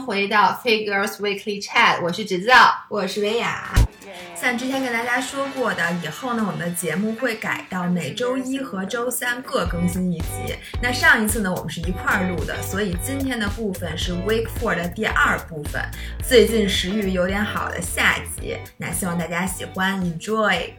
迎回到 Figures Weekly Chat，我是直造，我是维雅。像之前跟大家说过的，以后呢，我们的节目会改到每周一和周三各更新一集。那上一次呢，我们是一块儿录的，所以今天的部分是 Week Four 的第二部分，最近食欲有点好的下集。那希望大家喜欢，enjoy。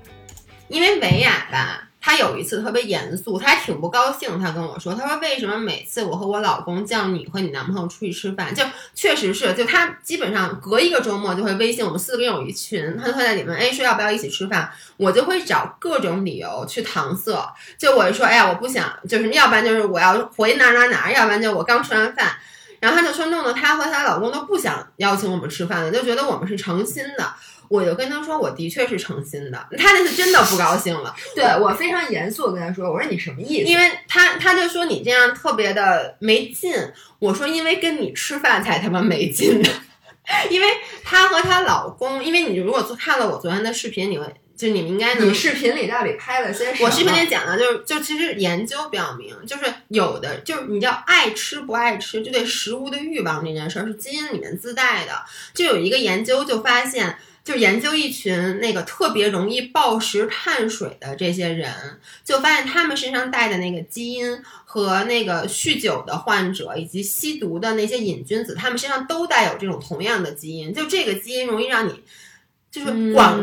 因为维亚吧。他有一次特别严肃，他还挺不高兴。他跟我说：“他说为什么每次我和我老公叫你和你男朋友出去吃饭，就确实是，就他基本上隔一个周末就会微信我们四个人有一群，他就会在里面哎说要不要一起吃饭，我就会找各种理由去搪塞。就我说哎呀我不想，就是要不然就是我要回哪哪哪，要不然就我刚吃完饭，然后他就说弄得他和他老公都不想邀请我们吃饭了，就觉得我们是诚心的。”我就跟他说，我的确是诚心的。他那次真的不高兴了，对我非常严肃的跟他说，我说你什么意思？因为他他就说你这样特别的没劲。我说因为跟你吃饭才他妈没劲呢。因为她和她老公，因为你如果看了我昨天的视频，你会就你们应该你视频里到底拍了些什么？我视频里讲的就是，就其实研究表明，就是有的就是你叫爱吃不爱吃，就对食物的欲望这件事儿是基因里面自带的。就有一个研究就发现。就研究一群那个特别容易暴食碳水的这些人，就发现他们身上带的那个基因和那个酗酒的患者以及吸毒的那些瘾君子，他们身上都带有这种同样的基因。就这个基因容易让你。就是管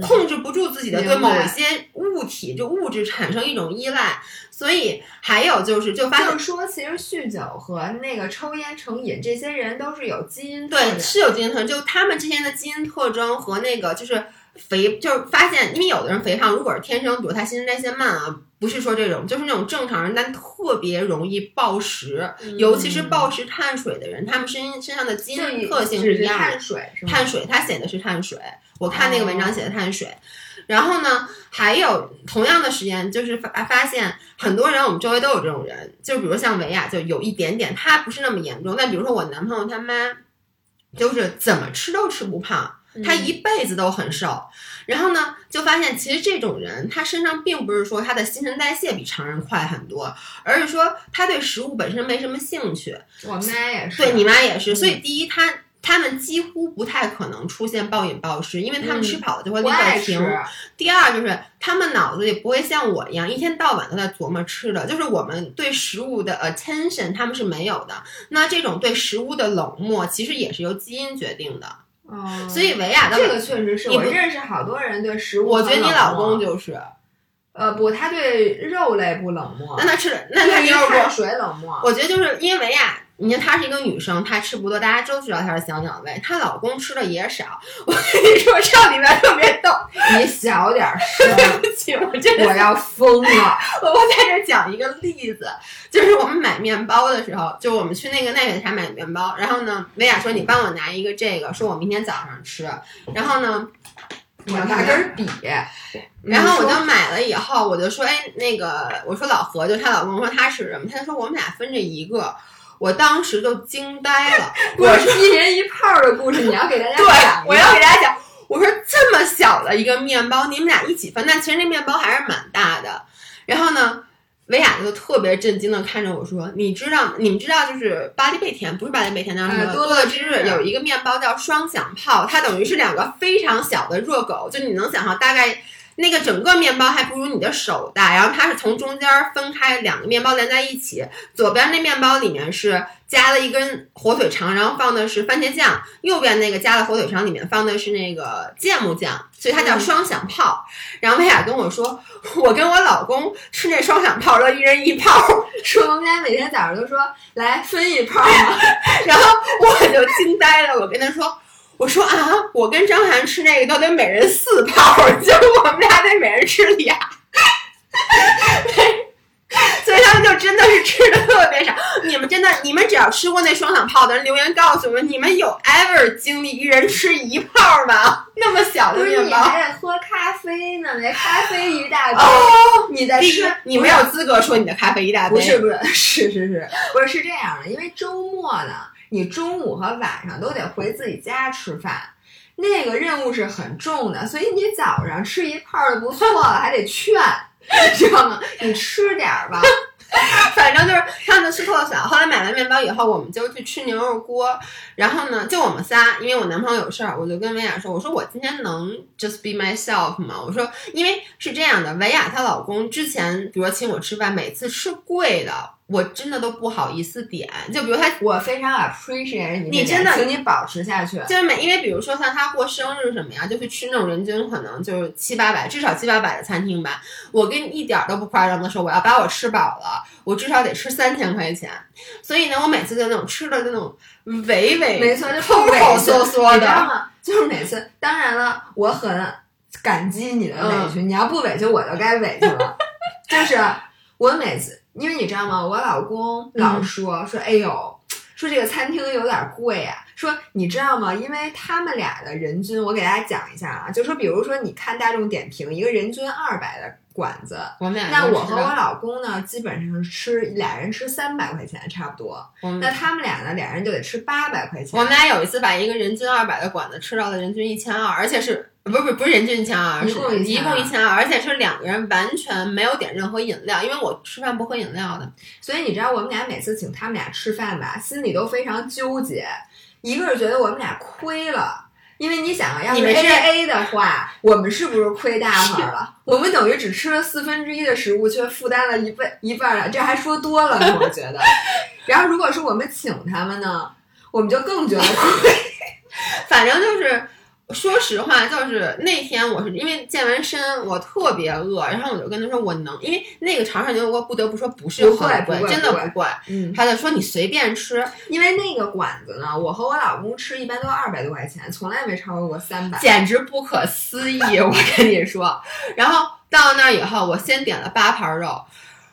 控制不住自己的对某一些物体就物质产生一种依赖，所以还有就是就发现说，其实酗酒和那个抽烟成瘾，这些人都是有基因对是有基因特征，就他们之间的基因特征和那个就是肥，就是发现，因为有的人肥胖，如果是天生，比如他新陈代谢慢啊，不是说这种，就是那种正常人，但特别容易暴食，尤其是暴食碳水的人，他们身身上的基因特性是一样的，碳水，碳水，他写的是碳水。我看那个文章写的碳水，然后呢，还有同样的实验，就是发发现很多人，我们周围都有这种人，就比如像维亚，就有一点点，他不是那么严重，但比如说我男朋友他妈，就是怎么吃都吃不胖，他一辈子都很瘦，然后呢，就发现其实这种人他身上并不是说他的新陈代谢比常人快很多，而是说他对食物本身没什么兴趣。我妈也是，对你妈也是，所以第一他。他们几乎不太可能出现暴饮暴食，因为他们吃饱了就会立刻停。第二就是他们脑子里不会像我一样一天到晚都在琢磨吃的，就是我们对食物的 attention 他们是没有的。那这种对食物的冷漠其实也是由基因决定的。哦，所以维亚的这个确实是我认识好多人对食物，我觉得你老公就是，呃不，他对肉类不冷漠，那他吃那他要碳水冷漠。我觉得就是因为维亚。你看她是一个女生，她吃不多，大家都知道她是小鸟胃。她老公吃的也少。我跟你说，这里面特别逗。你小点声，对不起，我真的我要疯了。我我在这讲一个例子，就是我们买面包的时候，就我们去那个奈雪茶买面包，然后呢，薇娅说你帮我拿一个这个，说我明天早上吃。然后呢，我拿根笔，然后我就买了以后，我就说，哎，那个，我说老何，就她老公说他吃什么，他就说我们俩分这一个。我当时就惊呆了。我是一人一泡的故事，你要给大家讲。对，我要给大家讲。我说这么小的一个面包，你们俩一起分，但其实那面包还是蛮大的。然后呢，维亚就特别震惊的看着我说：“你知道，你们知道，就是巴黎贝甜，不是巴黎贝甜，叫什么？多乐之日有一个面包叫双响炮，它等于是两个非常小的热狗，就你能想象大概。”那个整个面包还不如你的手大，然后它是从中间分开两个面包连在一起，左边那面包里面是加了一根火腿肠，然后放的是番茄酱，右边那个加了火腿肠里面放的是那个芥末酱，所以它叫双响炮。然后薇娅跟我说，我跟我老公吃那双响炮都一人一炮，说我们俩每天早上都说来分一炮，然后我就惊呆了，我跟他说。我说啊，我跟张涵吃那个都得每人四泡，就我们俩得每人吃俩，所以他们就真的是吃的特别少。你们真的，你们只要吃过那双响炮的人留言告诉我们，你们有 ever 经历一人吃一泡吗？那么小的面包，你还得喝咖啡呢，那咖啡一大杯，你在吃，你没有资格说你的咖啡一大杯。不是不是是是是，不是 是这样的，因为周末呢。你中午和晚上都得回自己家吃饭，那个任务是很重的，所以你早上吃一块儿就不错了，还得劝，知道吗？你吃点儿吧。反正就是他们吃特小。后来买完面包以后，我们就去吃牛肉锅。然后呢，就我们仨，因为我男朋友有事儿，我就跟维亚说：“我说我今天能 just be myself 吗？”我说，因为是这样的，维亚她老公之前比如说请我吃饭，每次吃贵的，我真的都不好意思点。就比如他，我非常 appreciate 你，你真的，请你保持下去。就是每，因为比如说像他过生日什么呀，就去吃那种人均可能就是七八百，至少七八百的餐厅吧。我跟你一点都不夸张的说，我要把我吃饱了，我至少得吃三千块钱。所以呢，我每次就那种吃的那种。委委没错，就抠抠缩缩的，你知道吗？就是每次，当然了，我很感激你的委屈，你要不委屈，我就该委屈了。就是我每次，因为你知道吗？我老公老说说，哎呦，说这个餐厅有点贵啊。说你知道吗？因为他们俩的人均，我给大家讲一下啊，就说比如说你看大众点评，一个人均二百的。馆子，我们俩那我和我老公呢，基本上是吃俩人吃三百块钱差不多。那他们俩呢，俩人就得吃八百块钱。我们俩有一次把一个人均二百的馆子吃到了人均一千二，而且是不是不是不是人均一千二，一共一共一千二，而且是两个人完全没有点任何饮料，因为我吃饭不喝饮料的。所以你知道我们俩每次请他们俩吃饭吧，心里都非常纠结，一个是觉得我们俩亏了。因为你想啊，要是 A A 的话，我们是不是亏大发了？我们等于只吃了四分之一的食物，却负担了一半一半了，这还说多了呢，我觉得。然后如果是我们请他们呢，我们就更觉得亏。反正就是。说实话，就是那天我是因为健完身，我特别饿，然后我就跟他说我能，因为那个长沙牛肉锅不得不说不是很贵，真的不贵。嗯，他就说你随便吃，因为那个馆子呢，我和我老公吃一般都二百多块钱，从来没超过过三百，简直不可思议！我跟你说，然后到那以后，我先点了八盘肉，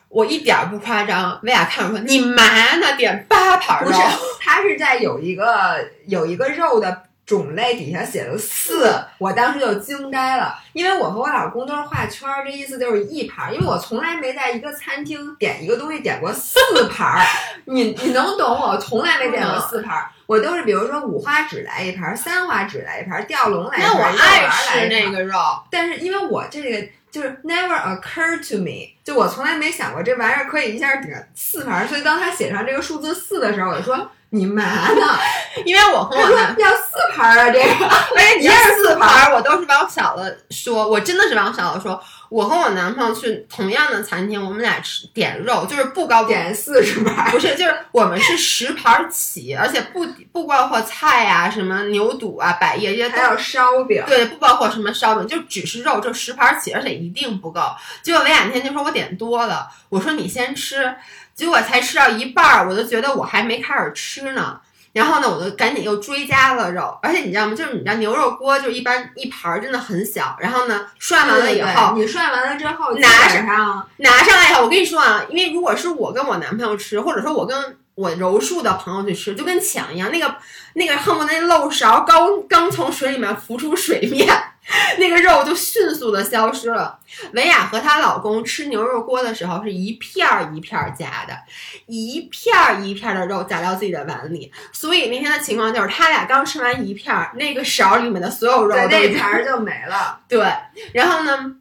我一点不夸张，薇娅看我说你嘛呢？点八盘肉？不是，他是在有一个有一个肉的。种类底下写了四，我当时就惊呆了，因为我和我老公都是画圈儿，这意思就是一盘儿，因为我从来没在一个餐厅点一个东西点过四盘儿，你你能懂我？从来没点过四盘儿，我都是比如说五花趾来一盘，三花趾来一盘，吊龙来一盘，那我爱吃那个肉，但是因为我这个就是 never occur to me，就我从来没想过这玩意儿可以一下点四盘，所以当他写上这个数字四的时候，我就说。你妈呢？因为我和我男 要四盘啊，这个，而且一二四盘，我都是往小了说，我真的是往小了说。我和我男朋友去同样的餐厅，我们俩吃点肉，就是不高点四十盘，不是，就是我们是十盘起，而且不不包括菜啊，什么牛肚啊、百叶这些，还有烧饼，对，不包括什么烧饼，就只是肉，就十盘起，而且一定不够。结果那天就说我点多了，我说你先吃。结果才吃到一半儿，我就觉得我还没开始吃呢。然后呢，我就赶紧又追加了肉。而且你知道吗？就是你知道牛肉锅就一般一盘儿真的很小。然后呢，涮完了以后，你涮完了之后拿上拿上来以后，我跟你说啊，因为如果是我跟我男朋友吃，或者说我跟我柔术的朋友去吃，就跟抢一样，那个那个恨不得那漏勺刚刚从水里面浮出水面。那个肉就迅速的消失了。维亚和她老公吃牛肉锅的时候，是一片儿一片儿夹的，一片儿一片儿的肉夹到自己的碗里。所以那天的情况就是，他俩刚吃完一片儿，那个勺里面的所有肉在那盘就没了。对，然后呢？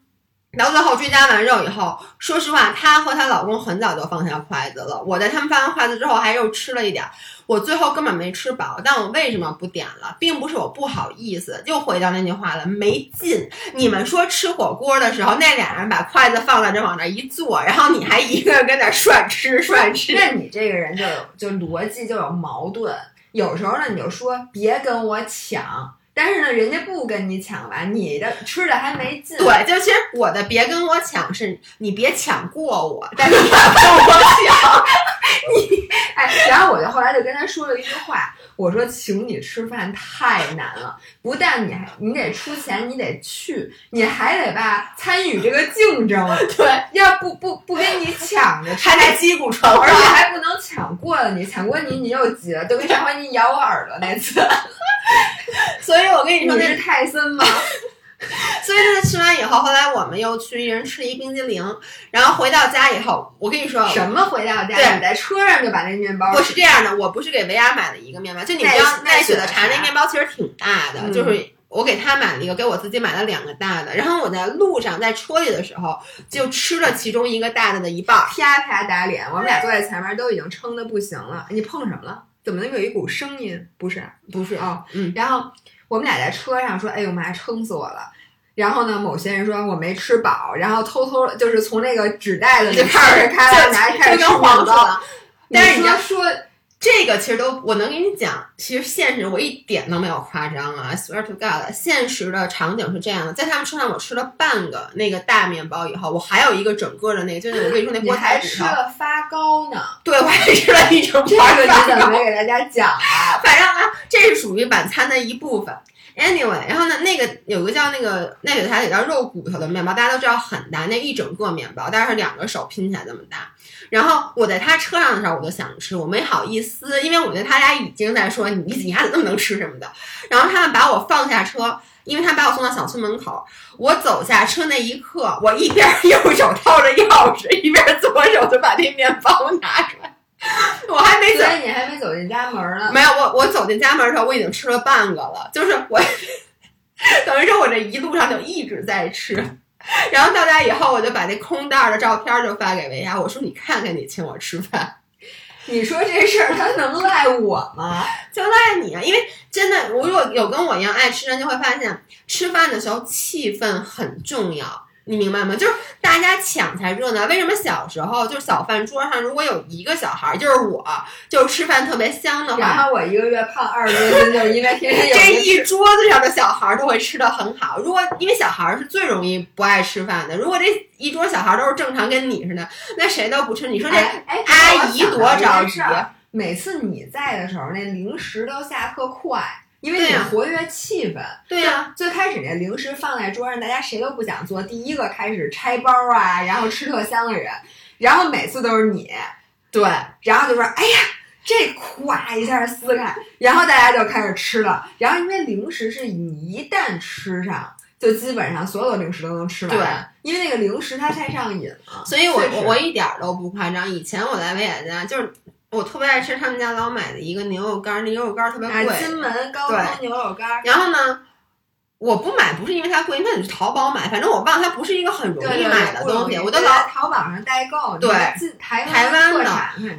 到最后追加完肉以后，说实话，她和她老公很早就放下筷子了。我在他们放完筷子之后，还又吃了一点。我最后根本没吃饱，但我为什么不点了？并不是我不好意思，又回到那句话了，没劲。你们说吃火锅的时候，那俩人把筷子放在这往那一坐，然后你还一个人跟那涮吃涮吃，那你这个人就有就逻辑就有矛盾。有时候呢，你就说别跟我抢。但是呢，人家不跟你抢完，你的吃的还没进。对，就其实我的别跟我抢，是你别抢过我，但是跟我抢。你哎，然后我就后来就跟他说了一句话，我说请你吃饭太难了，不但你还你得出钱，你得去，你还得吧参与这个竞争。对，要不不不跟你抢着吃，还得击鼓传花，而且还不能抢过了你，抢过你你又急了，就跟上回你咬我耳朵那次。所以我跟你说，那是泰森吗？所以他吃完以后，后来我们又去一人吃一冰激凌，然后回到家以后，我跟你说什么？回到家？你在车上就把那面包？不是这样的，我不是给维亚买了一个面包，就你知道奈雪的茶那面包其实挺大的，就是我给他买了一个，给我自己买了两个大的。然后我在路上在车里的时候，就吃了其中一个大的的一半。啪啪打脸，我们俩坐在前面都已经撑的不行了。你碰什么了？怎么能有一股声音？不是，不是哦，嗯，然后我们俩在车上说：“哎呦妈，撑死我了。”然后呢，某些人说我没吃饱，然后偷偷就是从那个纸袋子里就开始开了拿开始吃。但是你要说这个其实都，我能给你讲，其实现实我一点都没有夸张啊！I swear to God，现实的场景是这样的，在他们车上我吃了半个那个大面包以后，我还有一个整个的那个，就是我跟你说那 你菠菜骨头，还吃了发糕呢，对我还吃了一整这盘发个 你怎么糕没给大家讲啊？反正啊，这是属于晚餐的一部分。Anyway，然后呢，那个有个叫那个那个它也叫肉骨头的面包，大家都知道很大，那一整个面包大概是两个手拼起来这么大。然后我在他车上的时候，我就想吃，我没好意思，因为我觉得他俩已经在说你你丫怎么那么能吃什么的。然后他们把我放下车，因为他把我送到小区门口，我走下车那一刻，我一边 右手掏着钥匙，一边左手就把那面包拿出来。我还没走所，以你还没走进家门呢。没有，我我走进家门的时候，我已经吃了半个了，就是我 等于说我这一路上就一直在吃，然后到家以后，我就把那空袋儿的照片儿就发给维亚，我说你看看你请我吃饭，你说这事儿他能赖我吗？就赖你啊，因为真的，如果有跟我一样爱吃人，就会发现吃饭的时候气氛很重要。你明白吗？就是大家抢才热闹。为什么小时候就是小饭桌上如果有一个小孩儿，就是我，就吃饭特别香的话，然后我一个月胖二十多斤，就是因为天天有这一桌子上的小孩儿都会吃的很好。如果因为小孩儿是最容易不爱吃饭的，如果这一桌小孩儿都是正常跟你似的，那谁都不吃。你说这阿姨多着急着急。。每次你在的时候，那零食都下特快，因为你活跃气氛。对呀、最开始那零食放在桌上，大家谁都不想做第一个开始拆包啊，然后吃特香的人，然后每次都是你，对，然后就说：“哎呀，这咵一下撕开，然后大家就开始吃了。然后因为零食是你一旦吃上，就基本上所有的零食都能吃完。对，因为那个零食它太上瘾了。所以我我我一点儿都不夸张。以前我在维也纳，就是我特别爱吃他们家老买的一个牛肉干儿，那牛肉干儿特别啊，贵。金门高汤牛肉干儿，然后呢，我不买不是因为它贵，因为你去淘宝买，反正我忘它不是一个很容易买的东西，我就老淘宝上代购，对你进台台湾的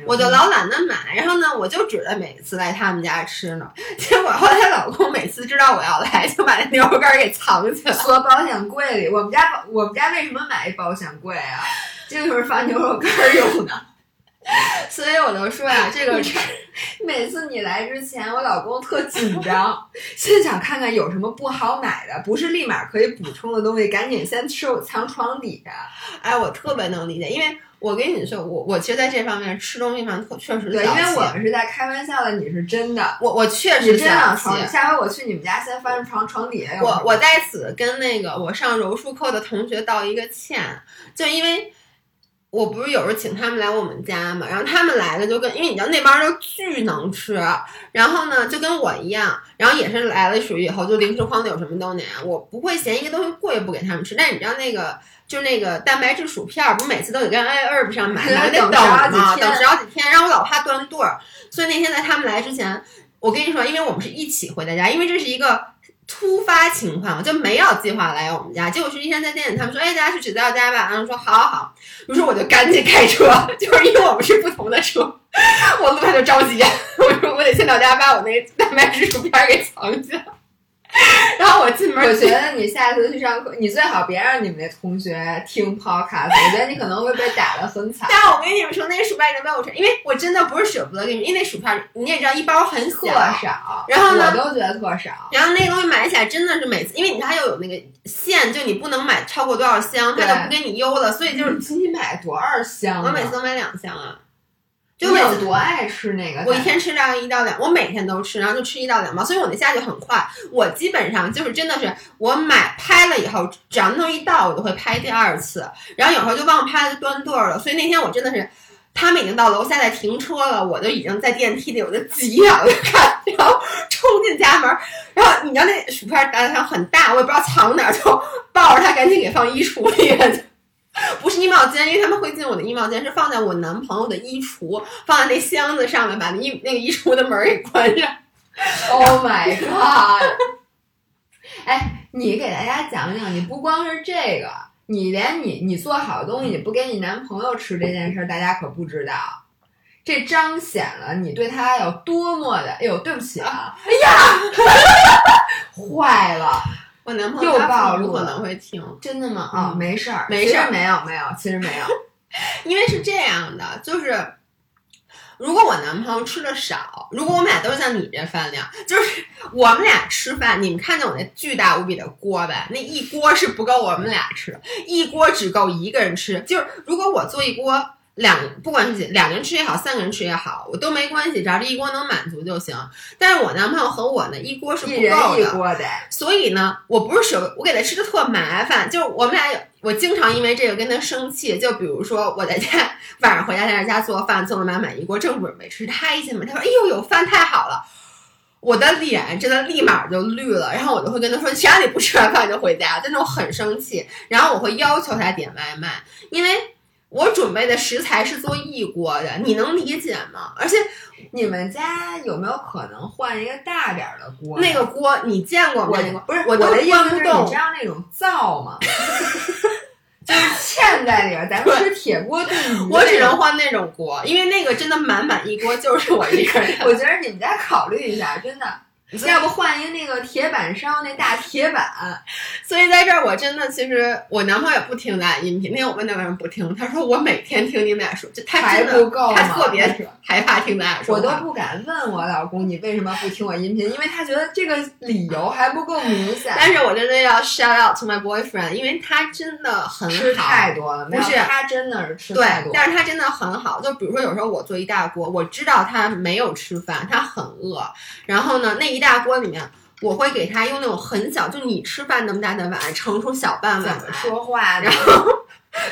我就老懒得买，然后呢，我就指着每次来他们家吃呢。结果后来她老公每次知道我要来，就把那牛肉干儿给藏起来。锁保险柜里。我们家保我们家为什么买一保险柜啊？这就是放牛肉干儿用的。所以我就说呀、这个是每次你来之前，我老公特紧张，先想看看有什么不好买的，不是立马可以补充的东西，赶紧先收藏床底下。哎，我特别能理解，因为我跟你说，我我其实在这方面吃东西上特确实对，因为我们是在开玩笑的，你是真的。我我确实小真往。床，下回我去你们家先翻床床底下。我我在此跟那个我上柔术课的同学道一个歉，就因为我不是有时候请他们来我们家嘛，然后他们来了就跟因为你知道那帮人都巨能吃，然后呢就跟我一样，然后也是来了属于以后就零食筐里有什么都拿，我不会嫌一个东西贵不给他们吃，但你知道那个。就是那个蛋白质薯片儿，不是每次都得跟 i herb 上买，对 买得等好几天等十好几天，然后我老怕断队儿，所以那天在他们来之前，我跟你说，因为我们是一起回的家，因为这是一个突发情况，就没有计划来我们家。结果是一天在店里，他们说：“哎，大家去指导家吧。”然后说：“好好好。”于是我就赶紧开车，就是因为我们是不同的车，我路上就着急，我说我得先到家把我那蛋白质薯片给藏起来。然后我进门，我觉得你下次去上课，你最好别让你们那同学听 podcast，我觉得你可能会被打的很惨。但我跟你们说，那个薯片已经被我吃，因为我真的不是舍不得给你们，因为那薯片你也知道一包很特，少，然后呢我都觉得特少。然后那个东西买起来真的是每次，因为你它又有那个限，就你不能买超过多少箱，它就不给你邮了，所以就是你买多少箱啊？我每次都买两箱啊，就你有多爱吃那个？我一天吃大概一到两，我每天都吃，然后就吃一到两包，所以我那下去很快。我基本上就是真的是我买拍了以后，只要那一到，我就会拍第二次，然后有时候就忘拍了就断队儿了。所以那天我真的是。他们已经到楼下在停车了，我就已经在电梯里，我就急眼了看，然后冲进家门，然后你知道那薯片打的很大，我也不知道藏哪儿，就抱着它赶紧给放衣橱里了。不是衣帽间，因为他们会进我的衣帽间，是放在我男朋友的衣橱，放在那箱子上面，把那衣那个衣橱的门儿给关上。Oh my god！哎，你给大家讲讲，你不光是这个，你连你你做好东西你不给你男朋友吃这件事儿，大家可不知道。这彰显了你对他有多么的……哎呦，对不起啊！哎呀，坏了，我男朋友又他暴露可能会听，真的吗？啊、嗯没事儿，没事儿没有，没有，其实没有。因为是这样的，就是如果我男朋友吃的少，如果我们俩都像你这饭量，就是我们俩吃饭，你们看见我那巨大无比的锅呗？那一锅是不够我们俩吃的，一锅只够一个人吃。就是如果我做一锅。两不管是几两个人吃也好，三个人吃也好，我都没关系，只要这一锅能满足就行。但是我男朋友和我呢，一锅是不够的，一锅得，所以呢，我不是舍，我给他吃的特麻烦，就是我们俩有，我经常因为这个跟他生气。就比如说我在家晚上回家在他家做饭，做了满满一锅，正准备吃，他一进门他说：“哎呦，有饭太好了。”我的脸真的立马就绿了，然后我就会跟他说：“谁让你不吃完饭就回家？”真的我很生气，然后我会要求他点外卖，因为我准备的食材是做一锅的，你能理解吗？而且你们家有没有可能换一个大点儿的锅？那个锅你见过吗？我那个不是我的意思是，你知道那种灶吗？就是嵌在里边儿，咱们吃铁锅炖鱼。我只能换那种锅，因为那个真的满满一锅就是我一个人。我觉得你们家考虑一下，真的，要不换一个那个铁板烧那大铁板，所以在这儿我真的其实我男朋友也不听咱俩音频，那天我问他为什么不听，他说我每天听你们俩说，就他还不够？他特别是害怕听咱俩说我都。不敢问我老公你为什么不听我音频，因为他觉得这个理由还不够明显。但是我真的要 shout out to my boyfriend，因为他真的很好，吃太多了，不是他真的是吃太多，。但是他真的很好。就比如说，有时候我做一大锅，我知道他没有吃饭，他很饿。然后呢，那一大锅里面，我会给他用那种很小，就你吃饭那么大的碗，盛出小半碗来，么说话呢然？后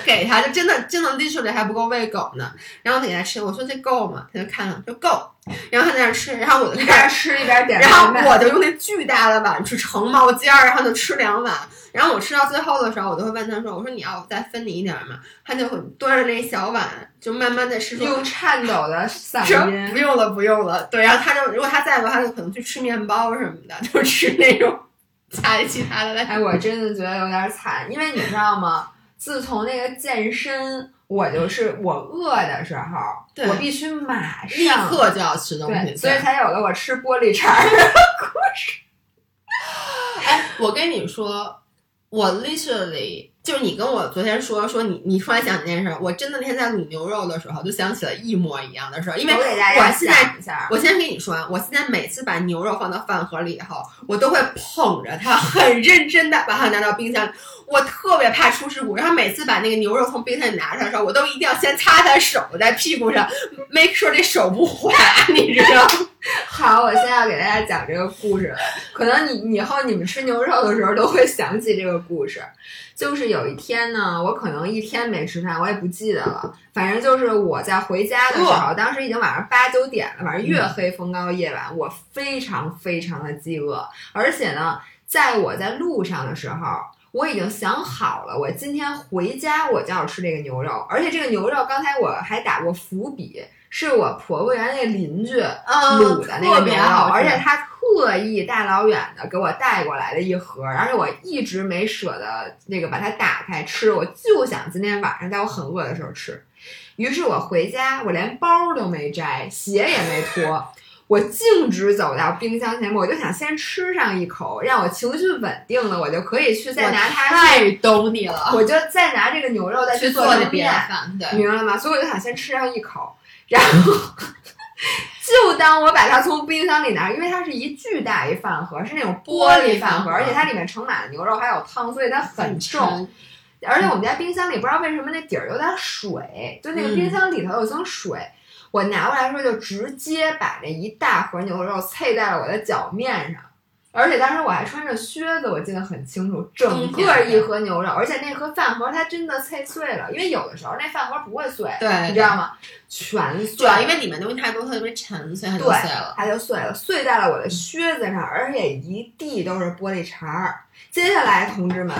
给他，就真的真的 literally 还不够喂狗呢。然后他给他吃，我说这够吗？他就看了，说够。然后他在那吃，然后我就在一那吃一边点然后我就用那巨大的碗去盛冒尖儿，然后就吃两碗。然后我吃到最后的时候，我就会问他说：“我说你要再分你一点儿吗？”他就会端着那小碗，就慢慢的吃说。用颤抖的嗓 音不。用了，不用了。对，然后他就如果他在的话，他就可能去吃面包什么的，就吃那种菜其他的来。哎，我真的觉得有点惨，因为你知道吗？自从那个健身，我就是我饿的时候，对我必须马上立刻就要吃东西，对，所以才有了我吃玻璃碴儿。哎，我跟你说，我 literally 就是你跟我昨天说说你你突然想起那件事儿，我真的那天在卤牛肉的时候就想起了一模一样的事儿，因为我给大家我现在讲一下，我先跟你说啊，我现在每次把牛肉放到饭盒里以后，我都会捧着它，很认真的把它拿到冰箱里。我特别怕出事故，然后每次把那个牛肉从冰箱里拿出来的时候，我都一定要先擦擦手，在屁股上，make sure 这手不滑，你知道？好，我现在要给大家讲这个故事了。可能你以后你们吃牛肉的时候都会想起这个故事。就是有一天呢，我可能一天没吃饭，我也不记得了。反正就是我在回家的时候，当时已经晚上八九点了，反正月黑风高夜晚，我非常非常的饥饿，而且呢，在我在路上的时候。我已经想好了，我今天回家我就要吃这个牛肉，而且这个牛肉刚才我还打过伏笔，是我婆婆原来那邻居嗯卤的那个特牛肉，而且她特意大老远的给我带过来的一盒，而且我一直没舍得那个把它打开吃，我就想今天晚上在我很饿的时候吃。于是我回家，我连包都没摘，鞋也没脱，我径直走到冰箱前面，我就想先吃上一口，让我情绪稳定了，我就可以去再拿它，太懂你了，我就再拿这个牛肉再去做成做那别的。饭，对。明白了吗？所以我就想先吃上一口，然后 就当我把它从冰箱里拿，因为它是一巨大一饭盒，是那种玻璃饭盒，而且它里面盛满了牛肉还有汤，所以它很重。而且我们家冰箱里不知道为什么那底儿有点水，就那个冰箱里头有层水。我拿过来的时候就直接把这一大盒牛肉啐在了我的脚面上，而且当时我还穿着靴子，我记得很清楚，整个一盒牛肉，而且那盒饭盒它真的脆碎了，因为有的时候那饭盒不会碎，对你知道吗？全碎因为里面东西太多，特别沉，所以它就对碎了。它就碎了，碎在了我的靴子上，而且一地都是玻璃碴儿。接下来，同志们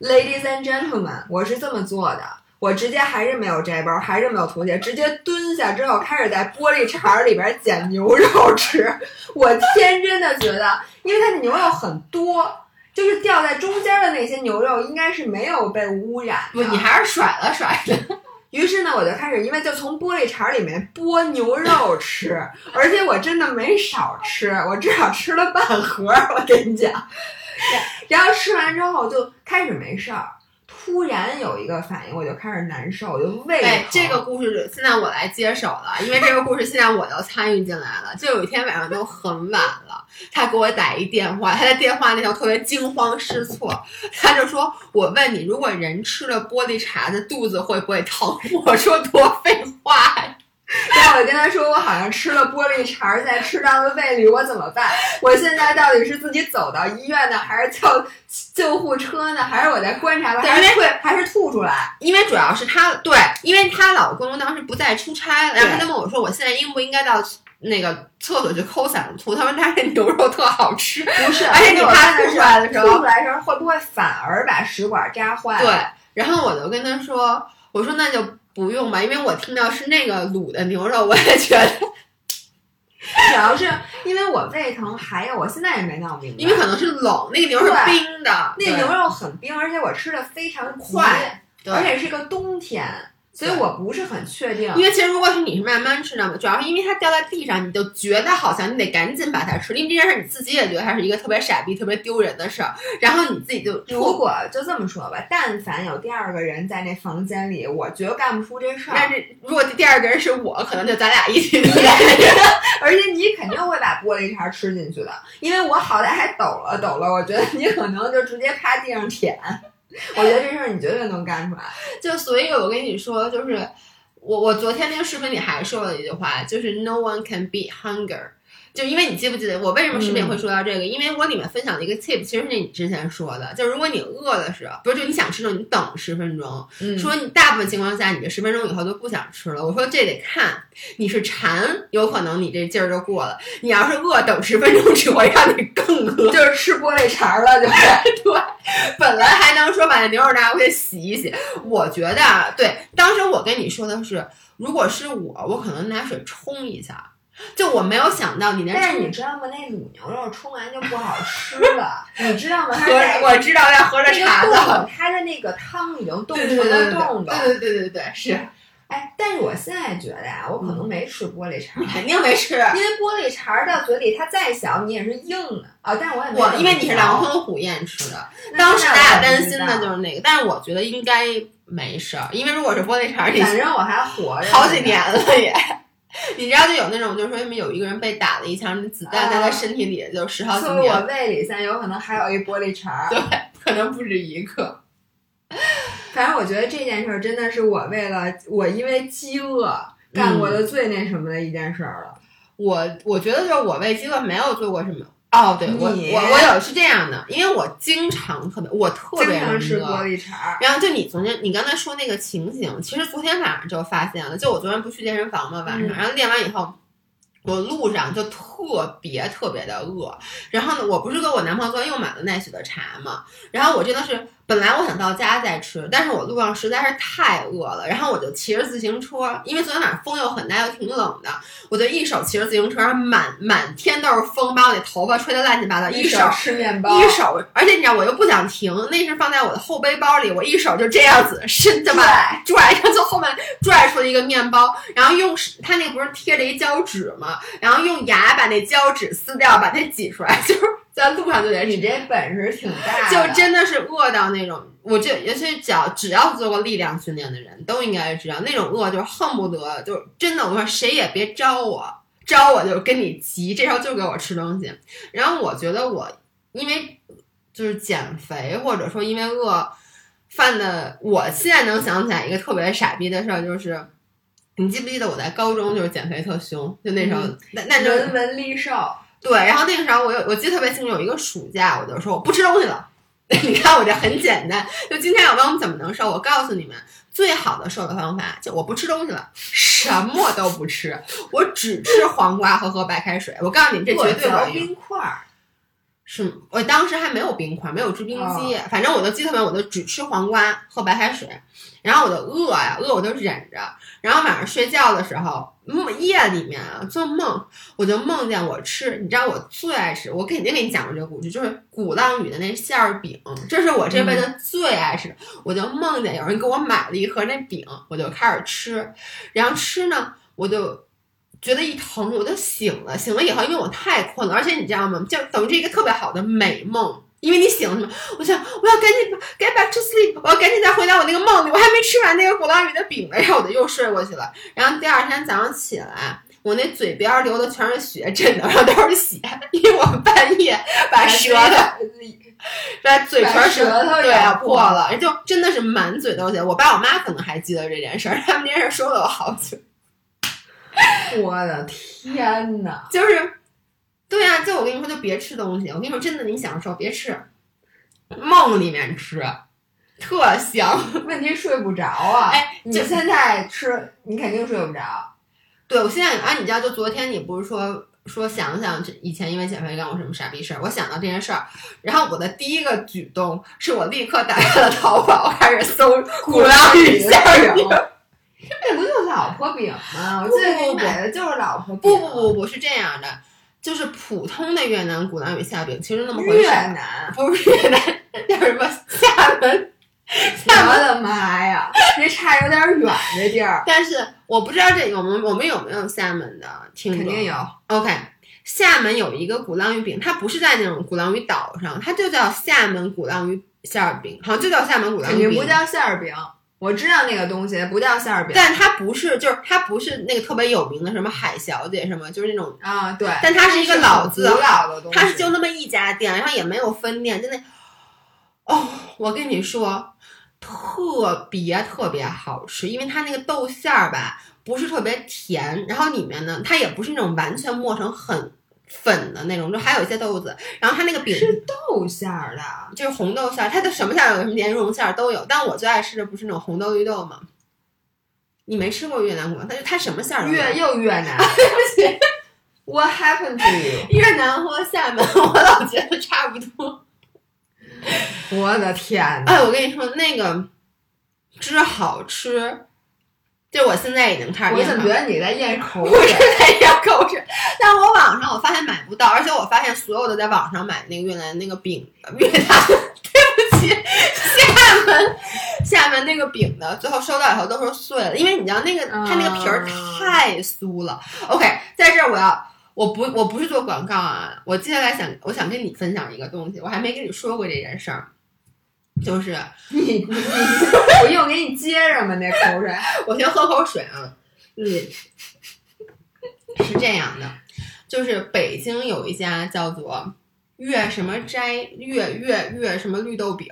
，ladies and gentlemen，我是这么做的。我直接还是没有摘包，还是没有脱鞋，直接蹲下之后开始在玻璃碴儿里边捡牛肉吃。我天真的觉得，因为它的牛肉很多，就是掉在中间的那些牛肉应该是没有被污染的。不，你还是甩了甩的。于是呢，我就开始，因为就从玻璃碴里面剥牛肉吃，而且我真的没少吃，我至少吃了半盒。我跟你讲，然后吃完之后就开始没事儿。突然有一个反应，我就开始难受，我就胃疼。哎，这个故事现在我来接手了，因为这个故事现在我都参与进来了。就有一天晚上都很晚了，他给我打一电话，他在电话那头特别惊慌失措，他就说：“我问你，如果人吃了玻璃碴子，肚子会不会疼？”我说：“多废话呀！”然后我跟他说：“我好像吃了玻璃碴，在吃到了胃里，我怎么办？我现在到底是自己走到医院呢，还是叫救护车呢？还是我在观察吧？还是会还是吐出来？因为主要是她对，因为她老公当时不在出差，然后他就问我说：我现在应不应该到那个厕所就抠嗓子吐？他说他这牛肉特好吃，不是，而且你看吐出来的时候，吐出来的时候会不会反而把食管扎坏？对，然后我就跟他说：我说那就。”不用吧，因为我听到是那个卤的牛肉，我也觉得，主要是因为我胃疼，还有我现在也没闹明白，因为可能是冷，那个牛是冰的，那牛肉很冰，而且我吃的非常快，而且是个冬天。所以我不是很确定，因为其实如果是你是慢慢吃的嘛，主要是因为它掉在地上，你就觉得好像你得赶紧把它吃，因为这件事你自己也觉得它是一个特别傻逼、特别丢人的事儿，然后你自己就如果就这么说吧，但凡有第二个人在那房间里，我觉得干不出这事儿。但是如果第二个人是我，可能就咱俩一起。吃，而且你肯定会把玻璃碴吃进去的，因为我好歹还抖了抖了，我觉得你可能就直接趴地上舔。我觉得这事儿你绝对能干出来，就所以，我跟你说，就是我我昨天那个视频里还说了一句话，就是 No one can be hunger。就因为你记不记得我为什么视频会说到这个？因为我里面分享的一个 tip，其实是你之前说的，就如果你饿的时候，不是就你想吃的时候，你等十分钟。说你大部分情况下，你这十分钟以后都不想吃了。我说这得看你是馋，有可能你这劲儿就过了；你要是饿，等十分钟只会让你更饿，就是吃玻璃碴了，就是对。本来还能说把那牛肉拿回去洗一洗，我觉得啊，对，当时我跟你说的是，如果是我，我可能拿水冲一下。就我没有想到你那，但是你知道吗？那卤牛肉冲完就不好吃了，你知道吗？喝我知道要喝着茶了，它的那个汤已经冻成了冻的。对对对对对，是。哎，但是我现在觉得呀，我可能没吃玻璃碴，肯定没吃，因为玻璃碴到嘴里它再小，你也是硬的啊。但是我也我因为你是狼吞虎咽吃的，当时咱俩担心的就是那个，但是我觉得应该没事儿，因为如果是玻璃碴，反正我还活着好几年了也。你知道，就有那种，就是说，因为有一个人被打了一枪，子弹在他身体里就十好几年。我胃里现在有可能还有一玻璃碴对，可能不止一个。反正我觉得这件事儿真的是我为了我因为饥饿干过的最那什么的一件事儿了。我我觉得就是我为饥饿没有做过什么。哦，对我我我有是这样的，因为我经常特别我特别吃玻璃碴然后就你昨天你刚才说那个情形，其实昨天晚上就发现了。就我昨天不去健身房嘛，晚上，然后练完以后，我路上就特别特别的饿。然后呢，我不是跟我男朋友昨天又买了奈雪的茶嘛，然后我真的是。本来我想到家再吃，但是我路上实在是太饿了，然后我就骑着自行车，因为昨天晚上风又很大又挺冷的，我就一手骑着自行车，满满天都是风，把我那头发吹得乱七八糟，一手吃面包，一手，而且你知道我又不想停，那是放在我的后背包里，我一手就这样子伸着把拽，然后从后面拽出了一个面包，然后用它那不是贴着一胶纸嘛？然后用牙把那胶纸撕掉，把它挤出来，就是。在路上就得，你这本事挺大，就真的是饿到那种，我就尤其只要只要做过力量训练的人都应该知道，那种饿就是恨不得就真的，我说谁也别招我，招我就跟你急，这时候就给我吃东西。然后我觉得我因为就是减肥，或者说因为饿犯的，我现在能想起来一个特别傻逼的事儿，就是你记不记得我在高中就是减肥特凶，就那时候那那人文力瘦。对，然后那个时候我有，我记得特别清楚，有一个暑假，我就说我不吃东西了。你看我这很简单，就今天要问我们怎么能瘦，我告诉你们，最好的瘦的方法就我不吃东西了，什么都不吃，我只吃黄瓜和喝白开水。我告诉你们，这绝对管用。冰块儿，是我当时还没有冰块，没有制冰机，反正我都记特别，我就只吃黄瓜，喝白开水，然后我就饿呀，饿我就忍着，然后晚上睡觉的时候，梦夜里面啊做梦，我就梦见我吃，你知道我最爱吃，我肯定给你讲过这个故事，就是鼓浪屿的那馅儿饼，这是我这辈子最爱吃的，我就梦见有人给我买了一盒那饼，我就开始吃，然后吃呢，我就。觉得一疼，我就醒了。醒了以后，因为我太困了，而且你知道吗？就等于是一个特别好的美梦，因为你醒了嘛？我想我要赶紧 get back to sleep，我要赶紧再回到我那个梦里。我还没吃完那个鼓浪屿的饼呢，然后我就又睡过去了。然后第二天早上起来，我那嘴边流的全是血，真的，然后都是血，因为我半夜把舌头把 嘴唇舌头对破了，就真的是满嘴都是血。我爸我妈可能还记得这件事儿，他们这件事说了我好久。我的天呐，就是，对呀，就我跟你说，就别吃东西。我跟你说，真的，你想说别吃，梦里面吃，特香。问题睡不着啊！哎，你现在吃，你肯定睡不着。对，我现在啊，你知道，就昨天你不是说说想想这以前因为减肥干过什么傻逼事儿？我想到这件事儿，然后我的第一个举动是我立刻打开了淘宝，开始搜鼓浪屿馅饼。这不就是老婆饼吗？我记得你买的就是老婆饼。不不不不是这样的，就是普通的越南鼓浪屿馅饼，其实那么回事。越南不是越南，叫什么厦门？我的妈呀，这差有点远这地儿。但是我不知道这我们我们有没有厦门的听众？肯定有。OK，厦门有一个鼓浪屿饼，它不是在那种鼓浪屿岛上，它就叫厦门鼓浪屿馅饼，好像就叫厦门鼓浪屿饼，不叫馅饼。我知道那个东西不叫馅儿饼，但它不是，就是它不是那个特别有名的什么海小姐什么，就是那种啊，对。但它是一个老字号的东西，它是就那么一家店，然后也没有分店，真的。哦，我跟你说，特别特别好吃，因为它那个豆馅儿吧，不是特别甜，然后里面呢，它也不是那种完全磨成很。粉的那种，就还有一些豆子，然后它那个饼是豆馅儿的，就是红豆馅儿，它的什么馅儿有什么莲蓉馅儿都有，但我最爱吃的不是那种红豆绿豆吗？你没吃过越南鼓，它就它什么馅儿？越又越南，对不起，What happened to you？越南和厦门，我老觉得差不多。我的天！哎，我跟你说，那个汁好吃。就我现在已经开始，我怎么觉得你在咽口水？在咽口水。但我网上我发现买不到，而且我发现所有的在网上买那个越南那个饼，越南 对不起，厦门厦门那个饼的，最后收到以后都说碎了，因为你知道那个它那个皮儿太酥了。OK，在这儿我要我不我不是做广告啊，我接下来想我想跟你分享一个东西，我还没跟你说过这件事儿。就是 你你 我又给你接上吧？那口水，我先喝口水啊。嗯，是这样的，就是北京有一家叫做月什么斋月月月什么绿豆饼，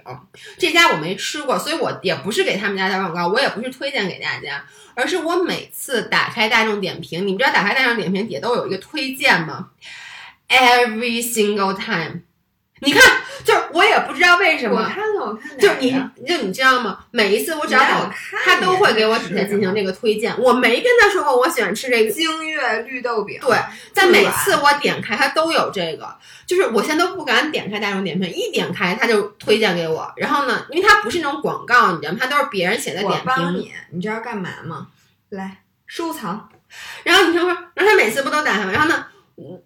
这家我没吃过，所以我也不是给他们家打广告，我也不是推荐给大家，而是我每次打开大众点评，你们知道打开大众点评底下都有一个推荐吗？Every single time。你看，就是我也不知道为什么，我看了，我看就你就你知道吗？每一次我只要看，他都会给我底下进行这个推荐。我没跟他说过我喜欢吃这个京粤绿豆饼。对，在每次我点开，他都有这个。就是我现在都不敢点开大众点评，一点开他就推荐给我。然后呢，因为他不是那种广告，你知道吗？他都是别人写的点评。我帮你，你知道干嘛吗？来收藏。然后你听说，然后他每次不都打开吗？然后呢，我。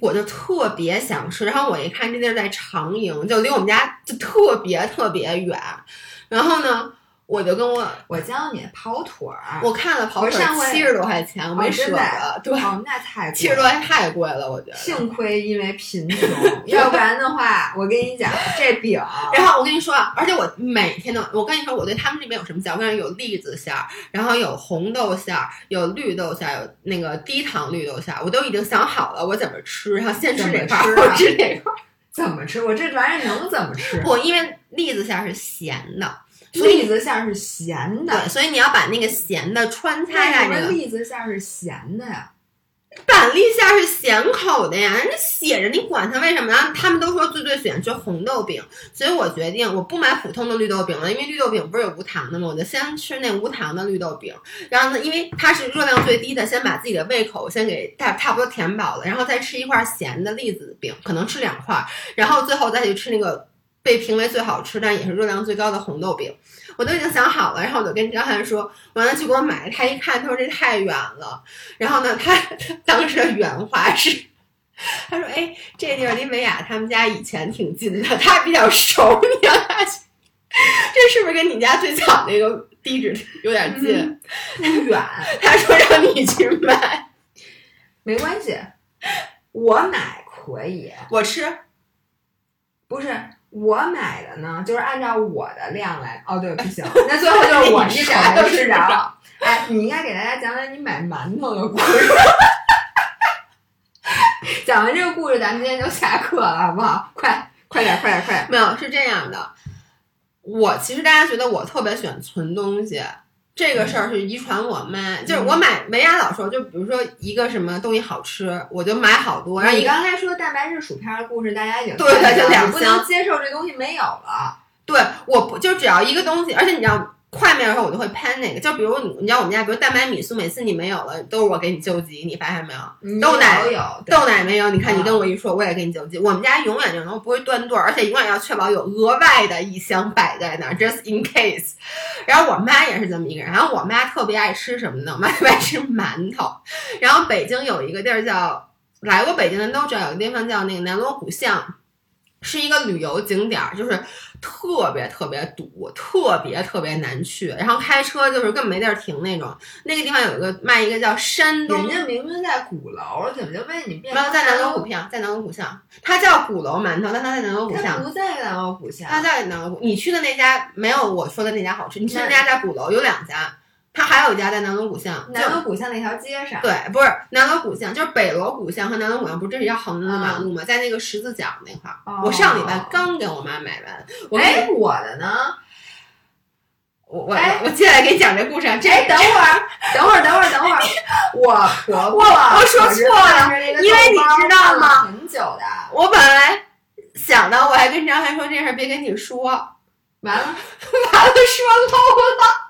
我就特别想吃，然后我一看这地儿在长营，就离我们家就特别特别远，然后呢。我就跟我我教你跑腿儿，我看了跑腿儿七十多块钱，我没舍得，对，那太七十多块太贵了，我觉得。幸亏因为贫穷，要不然的话，我跟你讲这饼。然后我跟你说啊，而且我每天都，我跟你说我对他们那边有什么馅？我跟你说有栗子馅儿，然后有红豆馅儿，有绿豆馅儿，有那个低糖绿豆馅儿，我都已经想好了我怎么吃，然后先吃这块儿，后吃这块儿。怎么吃？我这玩意儿能怎么吃？不，因为栗子馅儿是咸的。栗子馅是咸的，对，所以你要把那个咸的穿插在这个。栗子馅是咸的呀？板栗馅儿是咸口的呀，人家写着，你管它为什么？然后他们都说最最喜欢吃红豆饼，所以我决定我不买普通的绿豆饼了，因为绿豆饼不是有无糖的吗？我就先吃那无糖的绿豆饼。然后呢，因为它是热量最低的，先把自己的胃口先给差差不多填饱了，然后再吃一块咸的栗子饼，可能吃两块，然后最后再去吃那个被评为最好吃但也是热量最高的红豆饼。我都已经想好了，然后我就跟张翰说，完了去给我买。他一看，他说这太远了。然后呢，他他当时的原话是，他说：“哎，这地儿离美雅他们家以前挺近的，他比较熟，你让他去。这是不是跟你家最早那个地址有点近？不远。他说让你去买，没关系，我买可以，我吃。不是我买的呢，就是按照我的量来。哦，对，不行，那最后就是我一口都吃着。哎，你应该给大家讲讲你买馒头的故事。讲完这个故事，咱们今天就下课了，好不好？快快点，快点，快点！没有，是这样的。我其实大家觉得我特别喜欢存东西，这个事儿是遗传我妈。就是我买没啥老说，就比如说一个什么东西好吃，我就买好多。然后你刚才说蛋白质薯片的故事，大家已经对对，就两不能接受这东西没有了。对，我不就只要一个东西，而且你知道。快面的时候我就会喷那个，就比如你，你知道我们家，比如蛋白米苏，每次你没有了，都是我给你救急，你发现没有？豆奶有，豆奶没有，你看你跟我一说，我也给你救急。我们家永远就能不会断顿，而且永远要确保有额外的一箱摆在那儿，just in case。然后我妈也是这么一个人，然后我妈特别爱吃什么呢？我妈特别爱吃馒头。然后北京有一个地儿叫，来过北京的都知道，有个地方叫那个南锣鼓巷。是一个旅游景点儿，就是特别特别堵，特别特别难去，然后开车就是根本没地儿停那种。那个地方有一个卖一个叫山东，人家明明在鼓楼，怎么就为你变？没有在南锣鼓巷，在南锣鼓巷，它叫鼓楼馒头，但它在南锣鼓巷。不在南锣鼓巷，它在南锣鼓。你去的那家没有我说的那家好吃，你去的那家在鼓楼，有两家。它还有一家在南锣鼓巷，南锣鼓巷那条街上。对，不是南锣鼓巷，就是北锣鼓巷和南锣鼓巷，不是这是一条横着的马路吗？在那个十字角那块儿。我上礼拜刚给我妈买完。哎，我的呢？我我我接下来给你讲这故事。这等会儿，等会儿，等会儿，等会儿。我婆婆，我说错了，因为你知道吗？很久的。我本来想的，我还跟张涵说这事儿别跟你说，完了，完了，说漏了。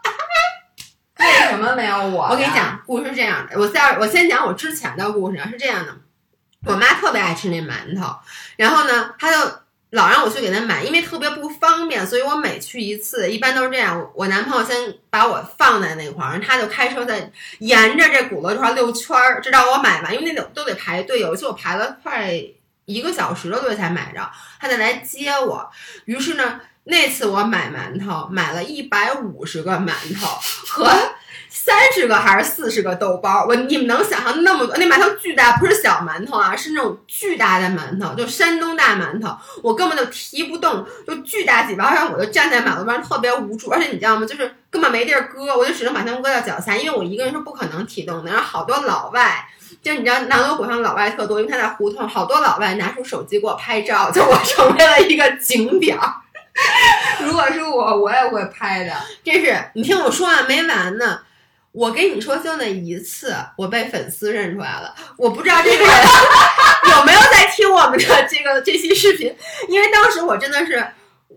为什么没有我？我跟你讲，故事是这样的。我在我先讲我之前的故事，是这样的。我妈特别爱吃那馒头，然后呢，她就老让我去给她买，因为特别不方便，所以我每去一次，一般都是这样。我男朋友先把我放在那块儿，然后他就开车在沿着这鼓楼这块溜圈儿，直到我买完，因为那都都得排队。有一次我排了快一个小时的队才买着，他再来接我。于是呢。那次我买馒头，买了一百五十个馒头和 三十个还是四十个豆包。我你们能想象那么多？那馒头巨大，不是小馒头啊，是那种巨大的馒头，就山东大馒头。我根本就提不动，就巨大几包，然后我就站在马路边特别无助。而且你知道吗？就是根本没地儿搁，我就只能把它们搁到脚下，因为我一个人是不可能提动的。然后好多老外，就你知道南锣鼓巷老外特多，因为他在胡同，好多老外拿出手机给我拍照，就我成为了一个景点儿。如果是我，我也会拍的。这是你听我说完没完呢。我跟你说，就那一次，我被粉丝认出来了。我不知道这个人 有没有在听我们的这个这期视频，因为当时我真的是。